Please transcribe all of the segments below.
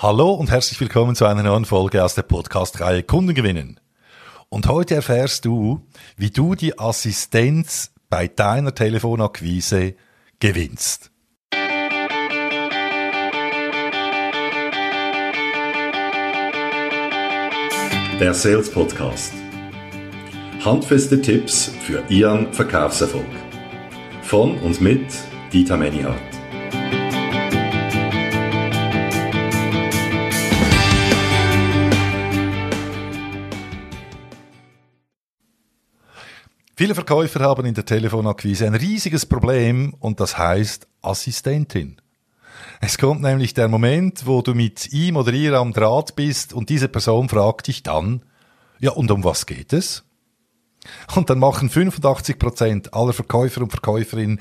Hallo und herzlich willkommen zu einer neuen Folge aus der Podcast-Reihe Kunden gewinnen. Und heute erfährst du, wie du die Assistenz bei deiner Telefonakquise gewinnst. Der Sales Podcast. Handfeste Tipps für Ihren Verkaufserfolg. Von und mit Dieter Menihardt. Viele Verkäufer haben in der Telefonakquise ein riesiges Problem und das heißt Assistentin. Es kommt nämlich der Moment, wo du mit ihm oder ihr am Draht bist und diese Person fragt dich dann, ja und um was geht es? Und dann machen 85 Prozent aller Verkäufer und Verkäuferinnen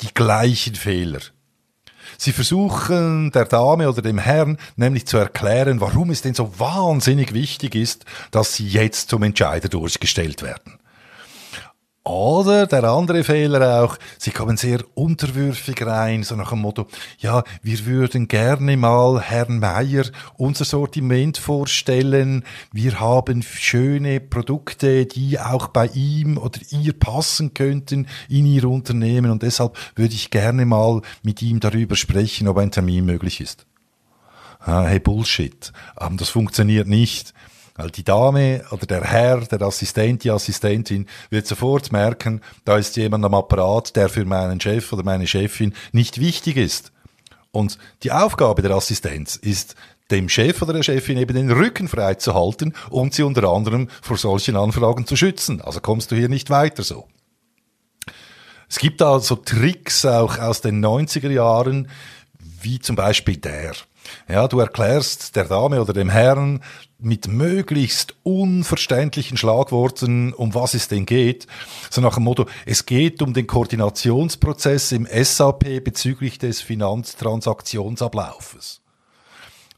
die gleichen Fehler. Sie versuchen der Dame oder dem Herrn nämlich zu erklären, warum es denn so wahnsinnig wichtig ist, dass sie jetzt zum Entscheider durchgestellt werden. Oder der andere Fehler auch, sie kommen sehr unterwürfig rein, so nach dem Motto, ja, wir würden gerne mal Herrn Meier unser Sortiment vorstellen. Wir haben schöne Produkte, die auch bei ihm oder ihr passen könnten in ihr Unternehmen und deshalb würde ich gerne mal mit ihm darüber sprechen, ob ein Termin möglich ist. Ah, hey, Bullshit. Ähm, das funktioniert nicht. Weil die Dame oder der Herr, der Assistent, die Assistentin wird sofort merken, da ist jemand am Apparat, der für meinen Chef oder meine Chefin nicht wichtig ist. Und die Aufgabe der Assistenz ist, dem Chef oder der Chefin eben den Rücken frei zu halten und sie unter anderem vor solchen Anfragen zu schützen. Also kommst du hier nicht weiter so. Es gibt da so Tricks auch aus den 90er Jahren, wie zum Beispiel der. Ja, du erklärst der Dame oder dem Herrn mit möglichst unverständlichen Schlagworten, um was es denn geht. So nach dem Motto, es geht um den Koordinationsprozess im SAP bezüglich des Finanztransaktionsablaufes.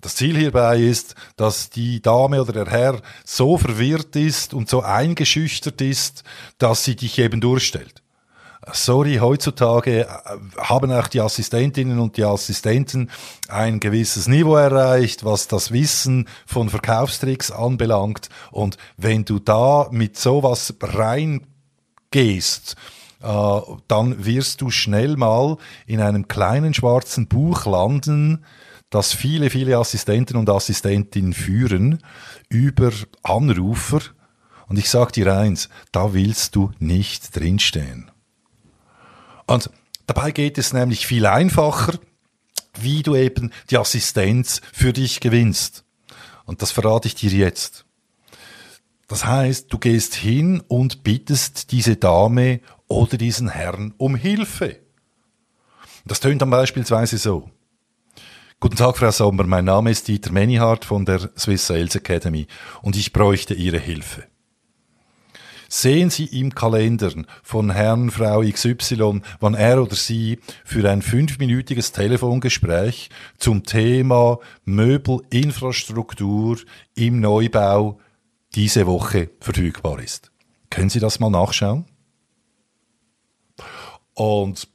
Das Ziel hierbei ist, dass die Dame oder der Herr so verwirrt ist und so eingeschüchtert ist, dass sie dich eben durchstellt sorry, heutzutage äh, haben auch die Assistentinnen und die Assistenten ein gewisses Niveau erreicht, was das Wissen von Verkaufstricks anbelangt. Und wenn du da mit sowas reingehst, äh, dann wirst du schnell mal in einem kleinen schwarzen Buch landen, das viele, viele Assistenten und Assistentinnen führen über Anrufer. Und ich sag dir eins, da willst du nicht drinstehen. Und dabei geht es nämlich viel einfacher, wie du eben die Assistenz für dich gewinnst. Und das verrate ich dir jetzt. Das heißt, du gehst hin und bittest diese Dame oder diesen Herrn um Hilfe. Das tönt dann beispielsweise so. Guten Tag, Frau Sommer. Mein Name ist Dieter Menihardt von der Swiss Sales Academy und ich bräuchte Ihre Hilfe. Sehen Sie im Kalender von Herrn, Frau XY, wann er oder sie für ein fünfminütiges Telefongespräch zum Thema Möbelinfrastruktur im Neubau diese Woche verfügbar ist. Können Sie das mal nachschauen? Und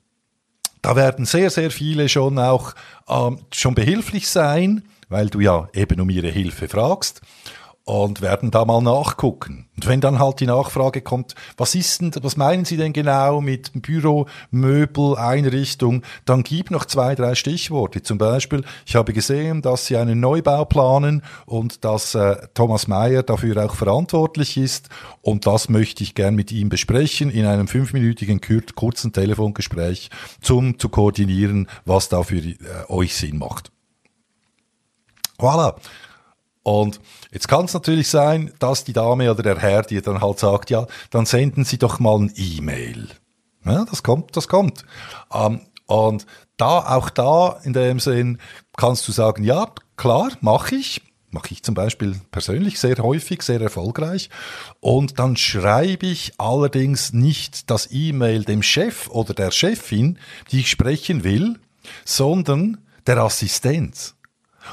da werden sehr, sehr viele schon auch ähm, schon behilflich sein, weil du ja eben um ihre Hilfe fragst und werden da mal nachgucken. Und wenn dann halt die Nachfrage kommt, was ist denn, was meinen Sie denn genau mit Büro, Möbel, Einrichtung, dann gib noch zwei, drei Stichworte. Zum Beispiel, ich habe gesehen, dass Sie einen Neubau planen und dass äh, Thomas Mayer dafür auch verantwortlich ist und das möchte ich gern mit ihm besprechen in einem fünfminütigen kurzen Telefongespräch, zum zu koordinieren, was da für äh, euch Sinn macht. Voilà. Und jetzt kann es natürlich sein, dass die Dame oder der Herr dir dann halt sagt, ja, dann senden Sie doch mal ein E-Mail. Ja, das kommt, das kommt. Ähm, und da, auch da in dem Sinn kannst du sagen, ja, klar, mache ich. Mache ich zum Beispiel persönlich sehr häufig, sehr erfolgreich. Und dann schreibe ich allerdings nicht das E-Mail dem Chef oder der Chefin, die ich sprechen will, sondern der Assistenz.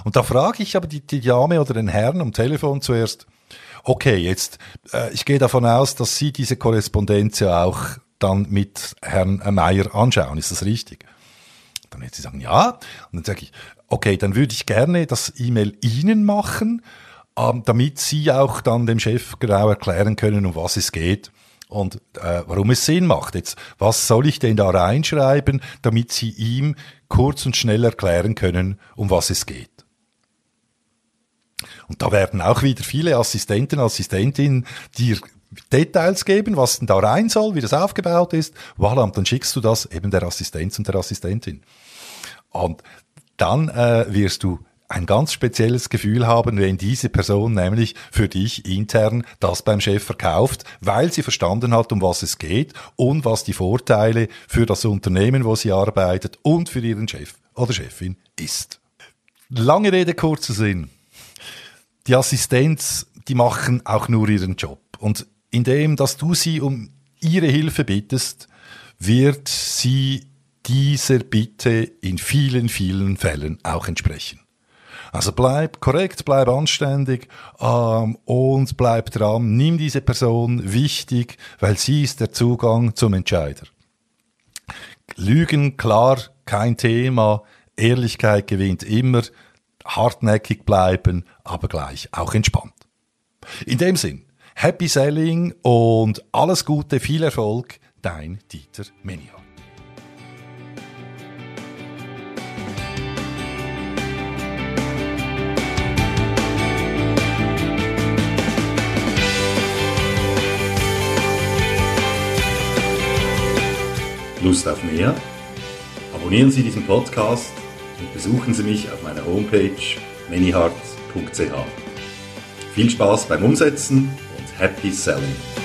Und da frage ich aber die, die Dame oder den Herrn am Telefon zuerst, okay, jetzt, äh, ich gehe davon aus, dass Sie diese Korrespondenz ja auch dann mit Herrn Meier anschauen. Ist das richtig? Dann wird sie sagen, ja. Und dann sage ich, okay, dann würde ich gerne das E-Mail Ihnen machen, ähm, damit Sie auch dann dem Chef genau erklären können, um was es geht und äh, warum es Sinn macht. Jetzt, was soll ich denn da reinschreiben, damit Sie ihm kurz und schnell erklären können, um was es geht? Und da werden auch wieder viele Assistenten, Assistentinnen dir Details geben, was denn da rein soll, wie das aufgebaut ist. Voilà, und dann schickst du das eben der Assistenz und der Assistentin. Und dann äh, wirst du ein ganz spezielles Gefühl haben, wenn diese Person nämlich für dich intern das beim Chef verkauft, weil sie verstanden hat, um was es geht und was die Vorteile für das Unternehmen, wo sie arbeitet und für ihren Chef oder Chefin ist. Lange Rede, kurzer Sinn. Die Assistenz, die machen auch nur ihren Job. Und indem, dass du sie um ihre Hilfe bittest, wird sie dieser Bitte in vielen, vielen Fällen auch entsprechen. Also bleib korrekt, bleib anständig ähm, und bleib dran. Nimm diese Person wichtig, weil sie ist der Zugang zum Entscheider. Lügen, klar, kein Thema. Ehrlichkeit gewinnt immer. Hartnäckig bleiben, aber gleich auch entspannt. In dem Sinn, Happy Selling und alles Gute, viel Erfolg, dein Dieter Menier. Lust auf mehr? Abonnieren Sie diesen Podcast und besuchen Sie mich auf meiner Homepage manyheart.ch. Viel Spaß beim Umsetzen und Happy Selling!